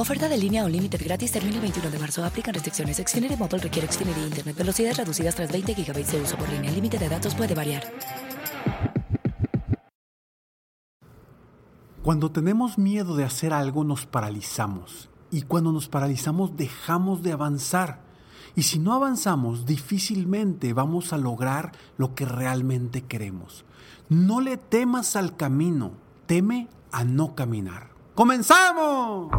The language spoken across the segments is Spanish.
Oferta de línea o límite gratis termina el 21 de marzo. Aplican restricciones. Xfinity Mobile requiere Xfinity Internet. Velocidades reducidas tras 20 GB de uso por línea. El límite de datos puede variar. Cuando tenemos miedo de hacer algo nos paralizamos y cuando nos paralizamos dejamos de avanzar. Y si no avanzamos, difícilmente vamos a lograr lo que realmente queremos. No le temas al camino, teme a no caminar. ¡Comenzamos!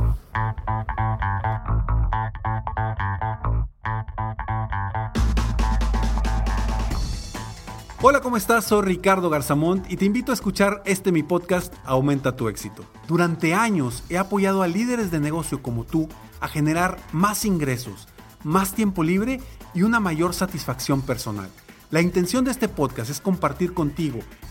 Hola, ¿cómo estás? Soy Ricardo Garzamont y te invito a escuchar este mi podcast Aumenta tu éxito. Durante años he apoyado a líderes de negocio como tú a generar más ingresos, más tiempo libre y una mayor satisfacción personal. La intención de este podcast es compartir contigo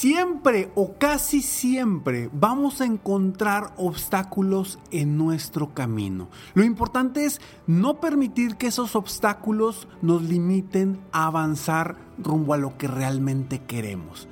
Siempre o casi siempre vamos a encontrar obstáculos en nuestro camino. Lo importante es no permitir que esos obstáculos nos limiten a avanzar rumbo a lo que realmente queremos.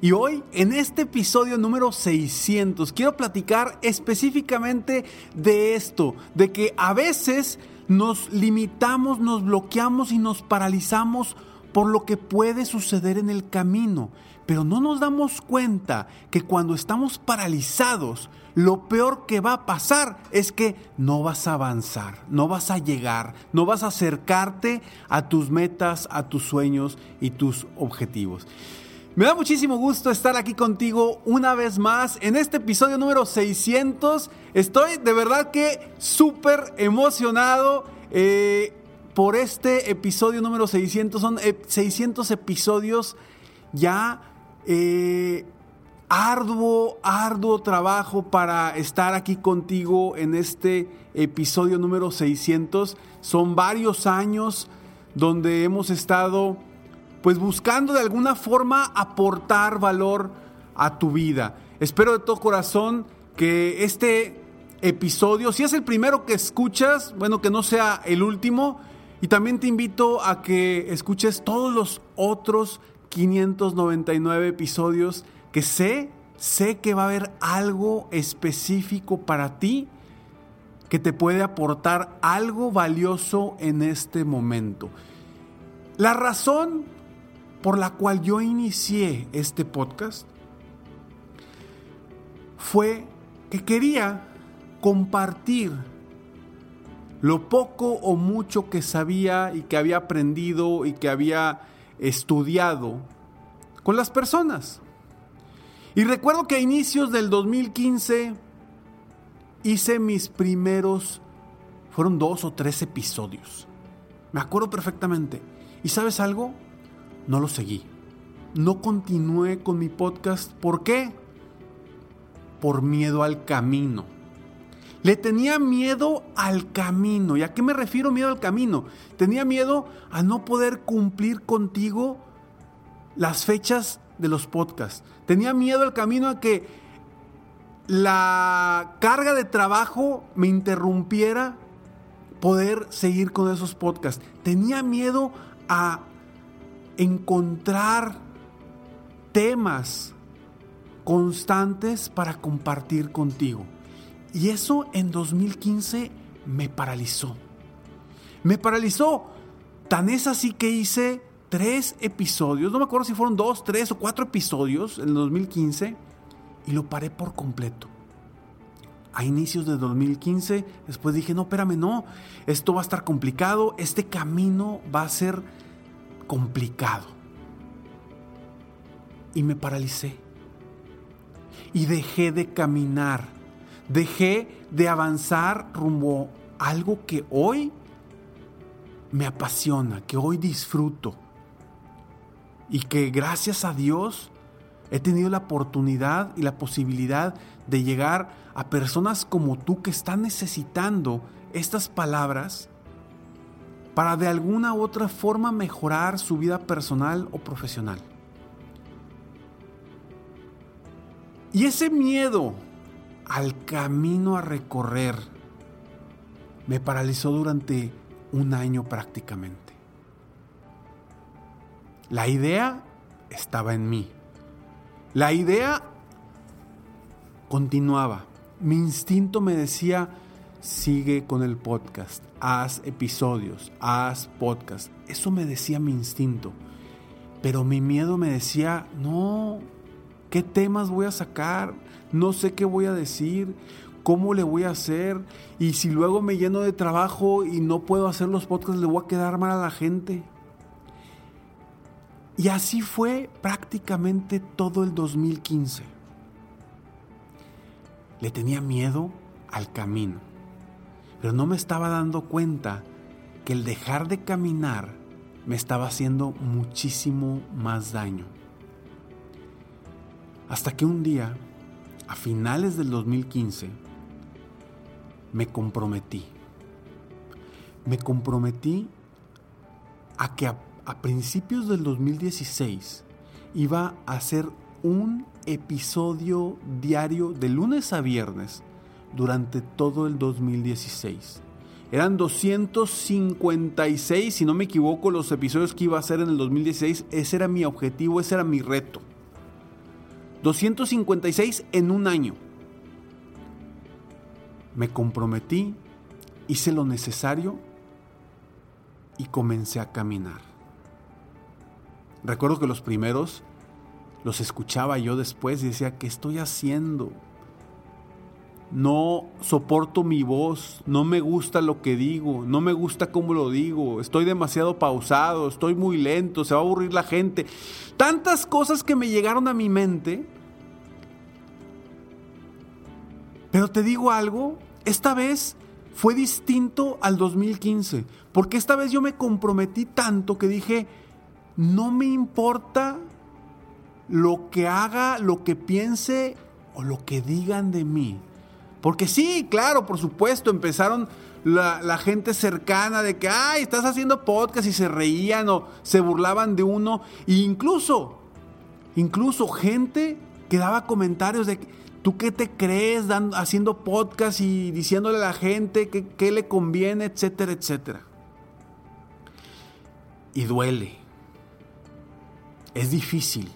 Y hoy, en este episodio número 600, quiero platicar específicamente de esto, de que a veces nos limitamos, nos bloqueamos y nos paralizamos por lo que puede suceder en el camino. Pero no nos damos cuenta que cuando estamos paralizados, lo peor que va a pasar es que no vas a avanzar, no vas a llegar, no vas a acercarte a tus metas, a tus sueños y tus objetivos. Me da muchísimo gusto estar aquí contigo una vez más en este episodio número 600. Estoy de verdad que súper emocionado eh, por este episodio número 600. Son 600 eh, episodios ya eh, arduo, arduo trabajo para estar aquí contigo en este episodio número 600. Son varios años donde hemos estado pues buscando de alguna forma aportar valor a tu vida. Espero de todo corazón que este episodio, si es el primero que escuchas, bueno, que no sea el último. Y también te invito a que escuches todos los otros 599 episodios que sé, sé que va a haber algo específico para ti que te puede aportar algo valioso en este momento. La razón por la cual yo inicié este podcast fue que quería compartir lo poco o mucho que sabía y que había aprendido y que había estudiado con las personas. Y recuerdo que a inicios del 2015 hice mis primeros, fueron dos o tres episodios. Me acuerdo perfectamente. ¿Y sabes algo? no lo seguí. No continué con mi podcast. ¿Por qué? Por miedo al camino. Le tenía miedo al camino. ¿Y a qué me refiero miedo al camino? Tenía miedo a no poder cumplir contigo las fechas de los podcasts. Tenía miedo al camino a que la carga de trabajo me interrumpiera poder seguir con esos podcasts. Tenía miedo a encontrar temas constantes para compartir contigo. Y eso en 2015 me paralizó. Me paralizó. Tan es así que hice tres episodios, no me acuerdo si fueron dos, tres o cuatro episodios en el 2015 y lo paré por completo. A inicios de 2015, después dije, no, espérame, no, esto va a estar complicado, este camino va a ser complicado. Y me paralicé. Y dejé de caminar, dejé de avanzar rumbo a algo que hoy me apasiona, que hoy disfruto y que gracias a Dios he tenido la oportunidad y la posibilidad de llegar a personas como tú que están necesitando estas palabras para de alguna u otra forma mejorar su vida personal o profesional. Y ese miedo al camino a recorrer me paralizó durante un año prácticamente. La idea estaba en mí. La idea continuaba. Mi instinto me decía, sigue con el podcast, haz episodios, haz podcast. Eso me decía mi instinto. Pero mi miedo me decía, no, ¿qué temas voy a sacar? No sé qué voy a decir, cómo le voy a hacer. Y si luego me lleno de trabajo y no puedo hacer los podcasts, le voy a quedar mal a la gente. Y así fue prácticamente todo el 2015. Le tenía miedo al camino, pero no me estaba dando cuenta que el dejar de caminar me estaba haciendo muchísimo más daño. Hasta que un día, a finales del 2015, me comprometí. Me comprometí a que a principios del 2016 iba a hacer un episodio diario de lunes a viernes durante todo el 2016. Eran 256, si no me equivoco, los episodios que iba a hacer en el 2016. Ese era mi objetivo, ese era mi reto. 256 en un año. Me comprometí, hice lo necesario y comencé a caminar. Recuerdo que los primeros los escuchaba yo después y decía, ¿qué estoy haciendo? No soporto mi voz, no me gusta lo que digo, no me gusta cómo lo digo, estoy demasiado pausado, estoy muy lento, se va a aburrir la gente. Tantas cosas que me llegaron a mi mente. Pero te digo algo, esta vez fue distinto al 2015, porque esta vez yo me comprometí tanto que dije, no me importa lo que haga, lo que piense o lo que digan de mí. Porque sí, claro, por supuesto, empezaron la, gente cercana de que, ay, estás haciendo podcast y se reían o se burlaban de uno. E incluso, incluso gente que daba comentarios de, ¿tú qué te crees dando, haciendo podcast y diciéndole a la gente qué le conviene, etcétera, etcétera? Y duele es difícil,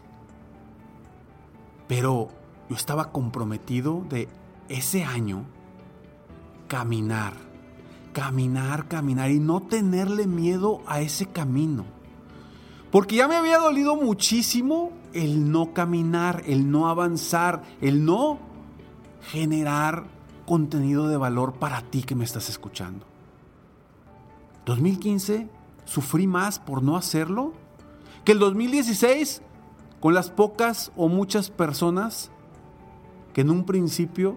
pero yo estaba comprometido de ese año caminar, caminar, caminar y no tenerle miedo a ese camino. Porque ya me había dolido muchísimo el no caminar, el no avanzar, el no generar contenido de valor para ti que me estás escuchando. 2015 sufrí más por no hacerlo que el 2016, con las pocas o muchas personas que en un principio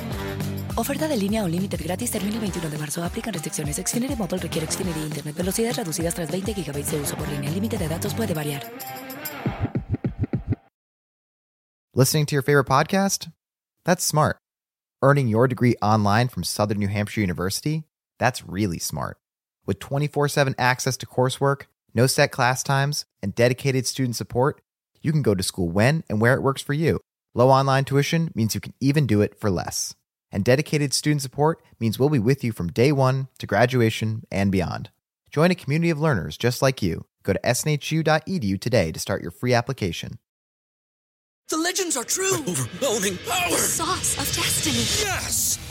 Oferta de línea o límite gratis termina el 21 de marzo. Aplican restricciones. Xfinity Mobile requiere Xfinity Internet. Velocidades reducidas tras 20 GB de uso por línea. El límite de datos puede variar. Listening to your favorite podcast? That's smart. Earning your degree online from Southern New Hampshire University? That's really smart. With 24 7 access to coursework, no set class times, and dedicated student support, you can go to school when and where it works for you. Low online tuition means you can even do it for less. And dedicated student support means we'll be with you from day one to graduation and beyond. Join a community of learners just like you. Go to snhu.edu today to start your free application. The legends are true. Overwhelming power! Sauce of destiny. Yes!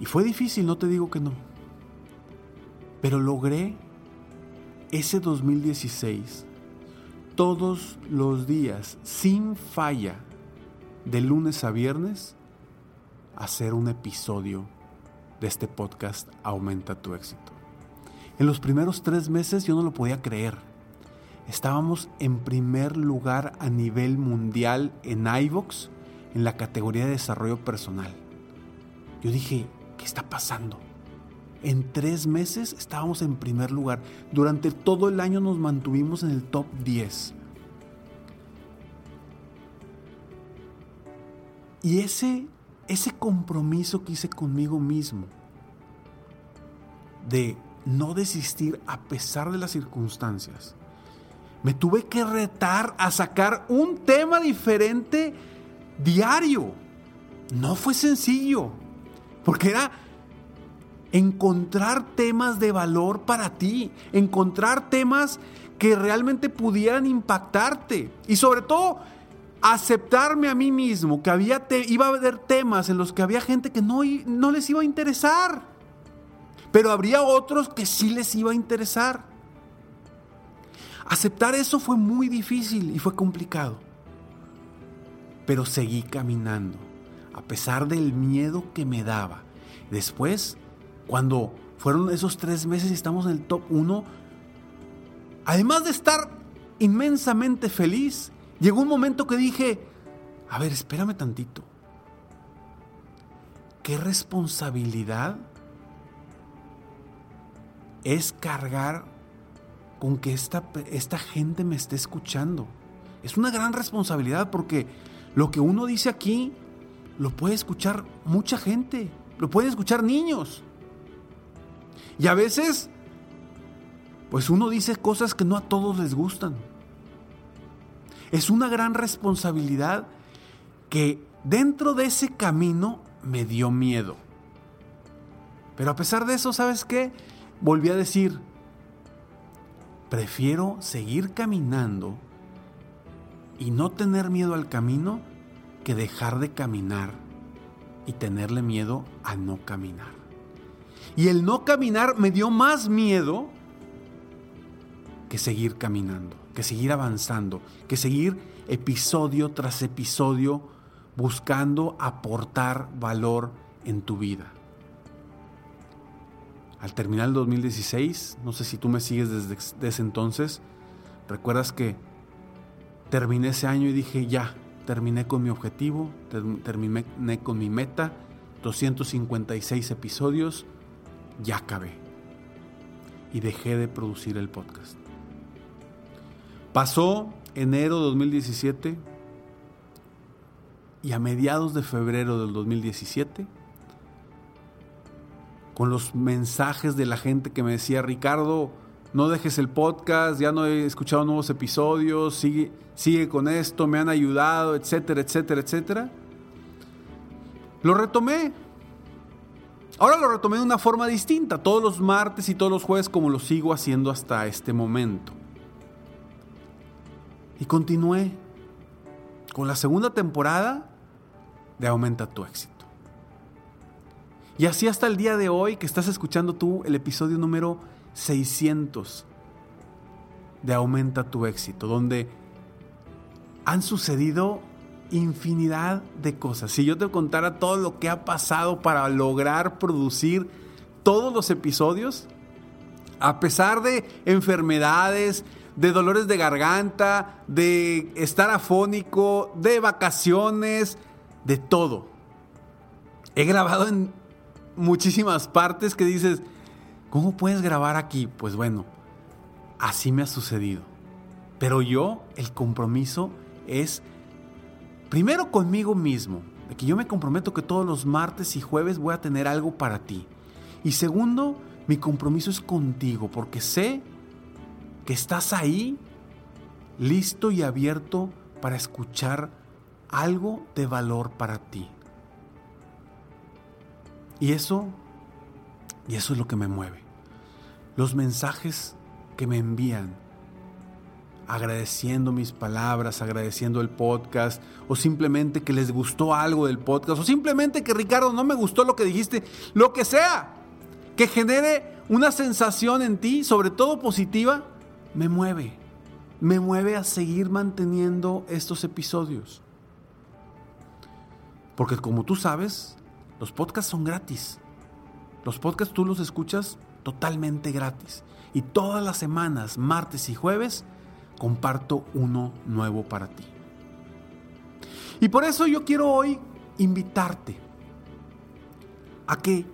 Y fue difícil, no te digo que no. Pero logré ese 2016, todos los días, sin falla, de lunes a viernes, hacer un episodio de este podcast Aumenta tu éxito. En los primeros tres meses yo no lo podía creer. Estábamos en primer lugar a nivel mundial en iVoox en la categoría de desarrollo personal. Yo dije, ¿qué está pasando? En tres meses estábamos en primer lugar. Durante todo el año nos mantuvimos en el top 10. Y ese, ese compromiso que hice conmigo mismo de no desistir a pesar de las circunstancias, me tuve que retar a sacar un tema diferente diario. No fue sencillo. Porque era encontrar temas de valor para ti, encontrar temas que realmente pudieran impactarte. Y sobre todo aceptarme a mí mismo que había iba a haber temas en los que había gente que no, no les iba a interesar, pero habría otros que sí les iba a interesar. Aceptar eso fue muy difícil y fue complicado, pero seguí caminando a pesar del miedo que me daba. Después, cuando fueron esos tres meses y estamos en el top 1, además de estar inmensamente feliz, llegó un momento que dije, a ver, espérame tantito. ¿Qué responsabilidad es cargar con que esta, esta gente me esté escuchando? Es una gran responsabilidad porque lo que uno dice aquí lo puede escuchar mucha gente, lo pueden escuchar niños. Y a veces, pues uno dice cosas que no a todos les gustan. Es una gran responsabilidad que dentro de ese camino me dio miedo. Pero a pesar de eso, ¿sabes qué? Volví a decir, prefiero seguir caminando y no tener miedo al camino que dejar de caminar y tenerle miedo a no caminar. Y el no caminar me dio más miedo que seguir caminando, que seguir avanzando, que seguir episodio tras episodio buscando aportar valor en tu vida. Al terminar el 2016, no sé si tú me sigues desde, ese entonces, recuerdas que terminé ese año y dije, ya, terminé con mi objetivo, terminé con mi meta, 256 episodios, ya acabé. Y dejé de producir el podcast. Pasó enero de 2017 y a mediados de febrero del 2017, con los mensajes de la gente que me decía, Ricardo, no dejes el podcast, ya no he escuchado nuevos episodios, sigue, sigue con esto, me han ayudado, etcétera, etcétera, etcétera. Lo retomé. Ahora lo retomé de una forma distinta, todos los martes y todos los jueves como lo sigo haciendo hasta este momento. Y continué con la segunda temporada de Aumenta tu éxito. Y así hasta el día de hoy que estás escuchando tú el episodio número 600 de Aumenta tu éxito, donde han sucedido infinidad de cosas. Si yo te contara todo lo que ha pasado para lograr producir todos los episodios, a pesar de enfermedades, de dolores de garganta, de estar afónico, de vacaciones, de todo. He grabado en muchísimas partes que dices, ¿cómo puedes grabar aquí? Pues bueno, así me ha sucedido. Pero yo, el compromiso es primero conmigo mismo, de que yo me comprometo que todos los martes y jueves voy a tener algo para ti. Y segundo, mi compromiso es contigo, porque sé que estás ahí, listo y abierto para escuchar algo de valor para ti. Y eso, y eso es lo que me mueve. Los mensajes que me envían, agradeciendo mis palabras, agradeciendo el podcast, o simplemente que les gustó algo del podcast, o simplemente que Ricardo no me gustó lo que dijiste, lo que sea, que genere una sensación en ti, sobre todo positiva, me mueve. Me mueve a seguir manteniendo estos episodios. Porque como tú sabes, los podcasts son gratis. Los podcasts tú los escuchas totalmente gratis. Y todas las semanas, martes y jueves, comparto uno nuevo para ti. Y por eso yo quiero hoy invitarte a que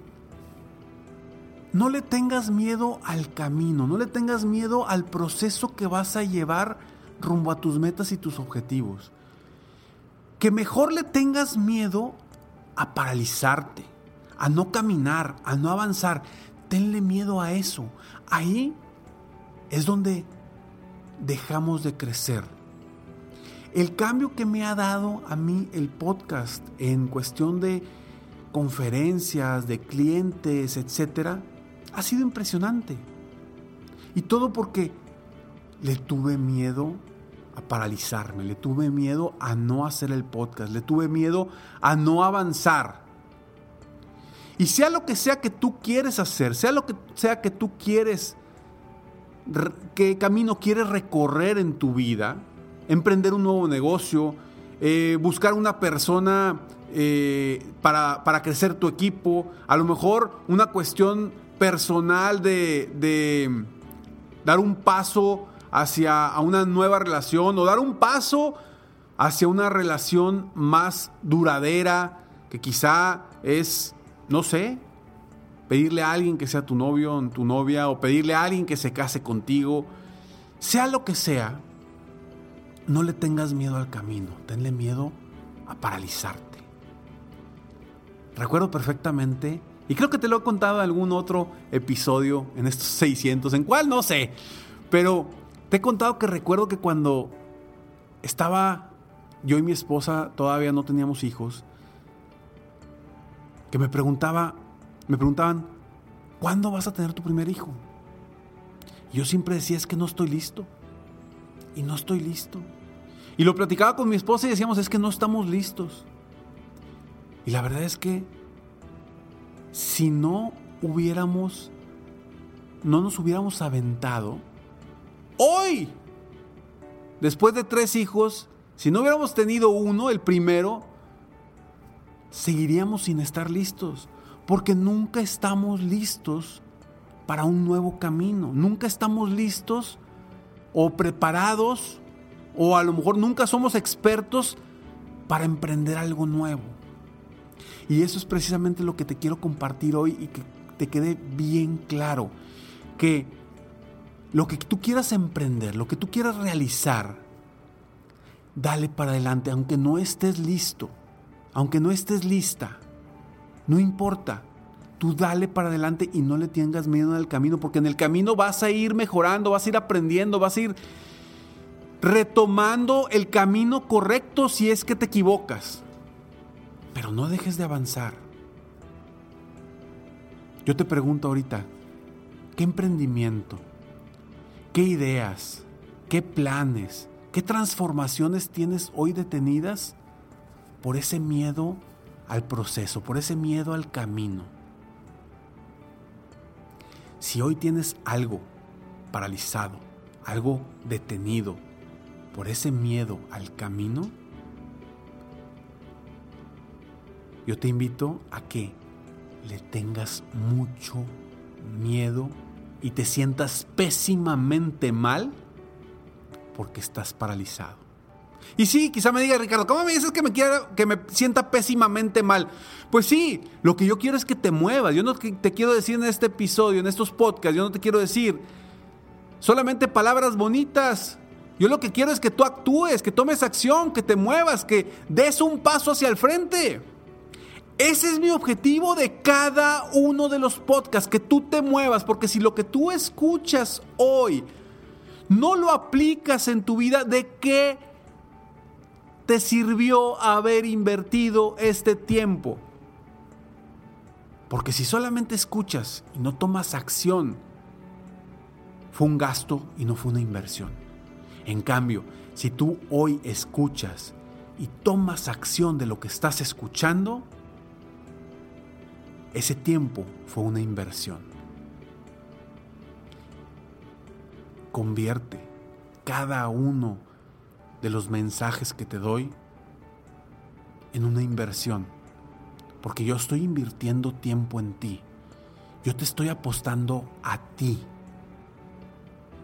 no le tengas miedo al camino, no le tengas miedo al proceso que vas a llevar rumbo a tus metas y tus objetivos. Que mejor le tengas miedo a paralizarte, a no caminar, a no avanzar. Tenle miedo a eso. Ahí es donde dejamos de crecer. El cambio que me ha dado a mí el podcast en cuestión de conferencias, de clientes, etcétera, ha sido impresionante. Y todo porque le tuve miedo a paralizarme, le tuve miedo a no hacer el podcast, le tuve miedo a no avanzar. Y sea lo que sea que tú quieres hacer, sea lo que sea que tú quieres, qué camino quieres recorrer en tu vida, emprender un nuevo negocio, eh, buscar una persona eh, para, para crecer tu equipo, a lo mejor una cuestión personal de, dar un paso hacia una nueva relación o dar un paso hacia una relación más duradera, que quizá es, no sé, pedirle a alguien que sea tu novio o tu novia, o pedirle a alguien que se case contigo, sea lo que sea, no le tengas miedo al camino, tenle miedo a paralizarte. Recuerdo perfectamente y creo que te lo he contado en algún otro episodio en estos 600, en cuál no sé. Pero te he contado que recuerdo que cuando estaba yo y mi esposa, todavía no teníamos hijos, que me preguntaba, me preguntaban, ¿cuándo vas a tener tu primer hijo? Y yo siempre decía, es que no estoy listo. Y no estoy listo. Y lo platicaba con mi esposa y decíamos, es que no estamos listos. Y la verdad es que si no hubiéramos, no nos hubiéramos aventado, hoy, después de tres hijos, si no hubiéramos tenido uno, el primero, seguiríamos sin estar listos, porque nunca estamos listos para un nuevo camino, nunca estamos listos o preparados, o a lo mejor nunca somos expertos para emprender algo nuevo. Y eso es precisamente lo que te quiero compartir hoy y que te quede bien claro. Que lo que tú quieras emprender, lo que tú quieras realizar, dale para adelante, aunque no estés listo, aunque no estés lista. No importa. Tú dale para adelante y no le tengas miedo el camino, porque en el camino vas a ir mejorando, vas a ir aprendiendo, vas a ir retomando el camino correcto si es que te equivocas. Pero no dejes de avanzar. Yo te pregunto ahorita, ¿qué emprendimiento? ¿Qué ideas? ¿Qué planes? ¿Qué transformaciones tienes hoy detenidas por ese miedo al proceso, por ese miedo al camino? Si hoy tienes algo paralizado, algo detenido por ese miedo al camino, yo te invito a que le tengas mucho miedo y te sientas pésimamente mal porque estás paralizado. Y sí, quizá me diga Ricardo, ¿cómo me dices que me, quiero, que me sienta pésimamente mal? Pues sí, lo que yo quiero es que te muevas. Yo no te quiero decir en este episodio, en estos podcasts, yo no te quiero decir solamente palabras bonitas. Yo lo que quiero es que tú actúes, que tomes acción, que te muevas, que des un paso hacia el frente. Ese es mi objetivo de cada uno de los podcasts, que tú te muevas, porque si lo que tú escuchas hoy no lo aplicas en tu vida, ¿de qué te sirvió haber invertido este tiempo? Porque si solamente escuchas y no tomas acción, fue un gasto y no fue una inversión. En cambio, si tú hoy escuchas y tomas acción de lo que estás escuchando, ese tiempo fue una inversión. Convierte cada uno de los mensajes que te doy en una inversión. Porque yo estoy invirtiendo tiempo en ti. Yo te estoy apostando a ti.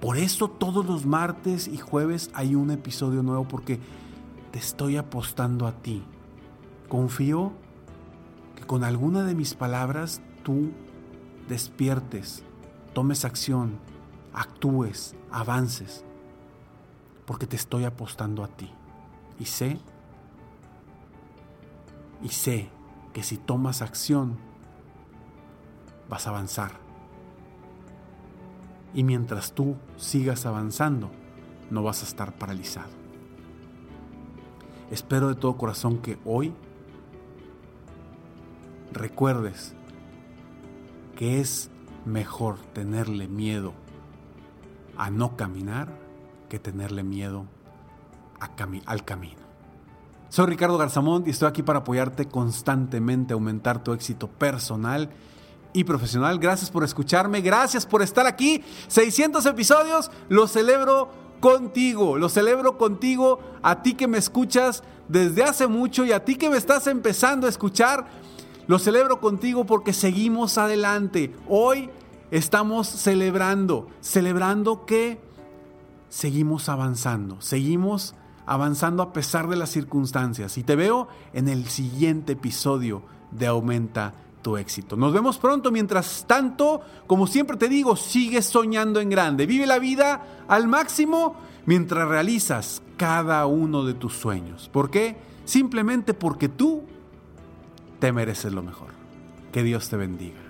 Por eso todos los martes y jueves hay un episodio nuevo porque te estoy apostando a ti. Confío con alguna de mis palabras tú despiertes, tomes acción, actúes, avances, porque te estoy apostando a ti. Y sé, y sé que si tomas acción, vas a avanzar. Y mientras tú sigas avanzando, no vas a estar paralizado. Espero de todo corazón que hoy recuerdes que es mejor tenerle miedo a no caminar que tenerle miedo al camino. Soy Ricardo Garzamont y estoy aquí para apoyarte constantemente, aumentar tu éxito personal y profesional. Gracias por escucharme, gracias por estar aquí. 600 episodios, lo celebro contigo, lo celebro contigo, a ti que me escuchas desde hace mucho y a ti que me estás empezando a escuchar. Lo celebro contigo porque seguimos adelante. Hoy estamos celebrando, celebrando que seguimos avanzando, seguimos avanzando a pesar de las circunstancias. Y te veo en el siguiente episodio de Aumenta tu éxito. Nos vemos pronto. Mientras tanto, como siempre te digo, sigue soñando en grande. Vive la vida al máximo mientras realizas cada uno de tus sueños. ¿Por qué? Simplemente porque tú te mereces lo mejor. Que Dios te bendiga.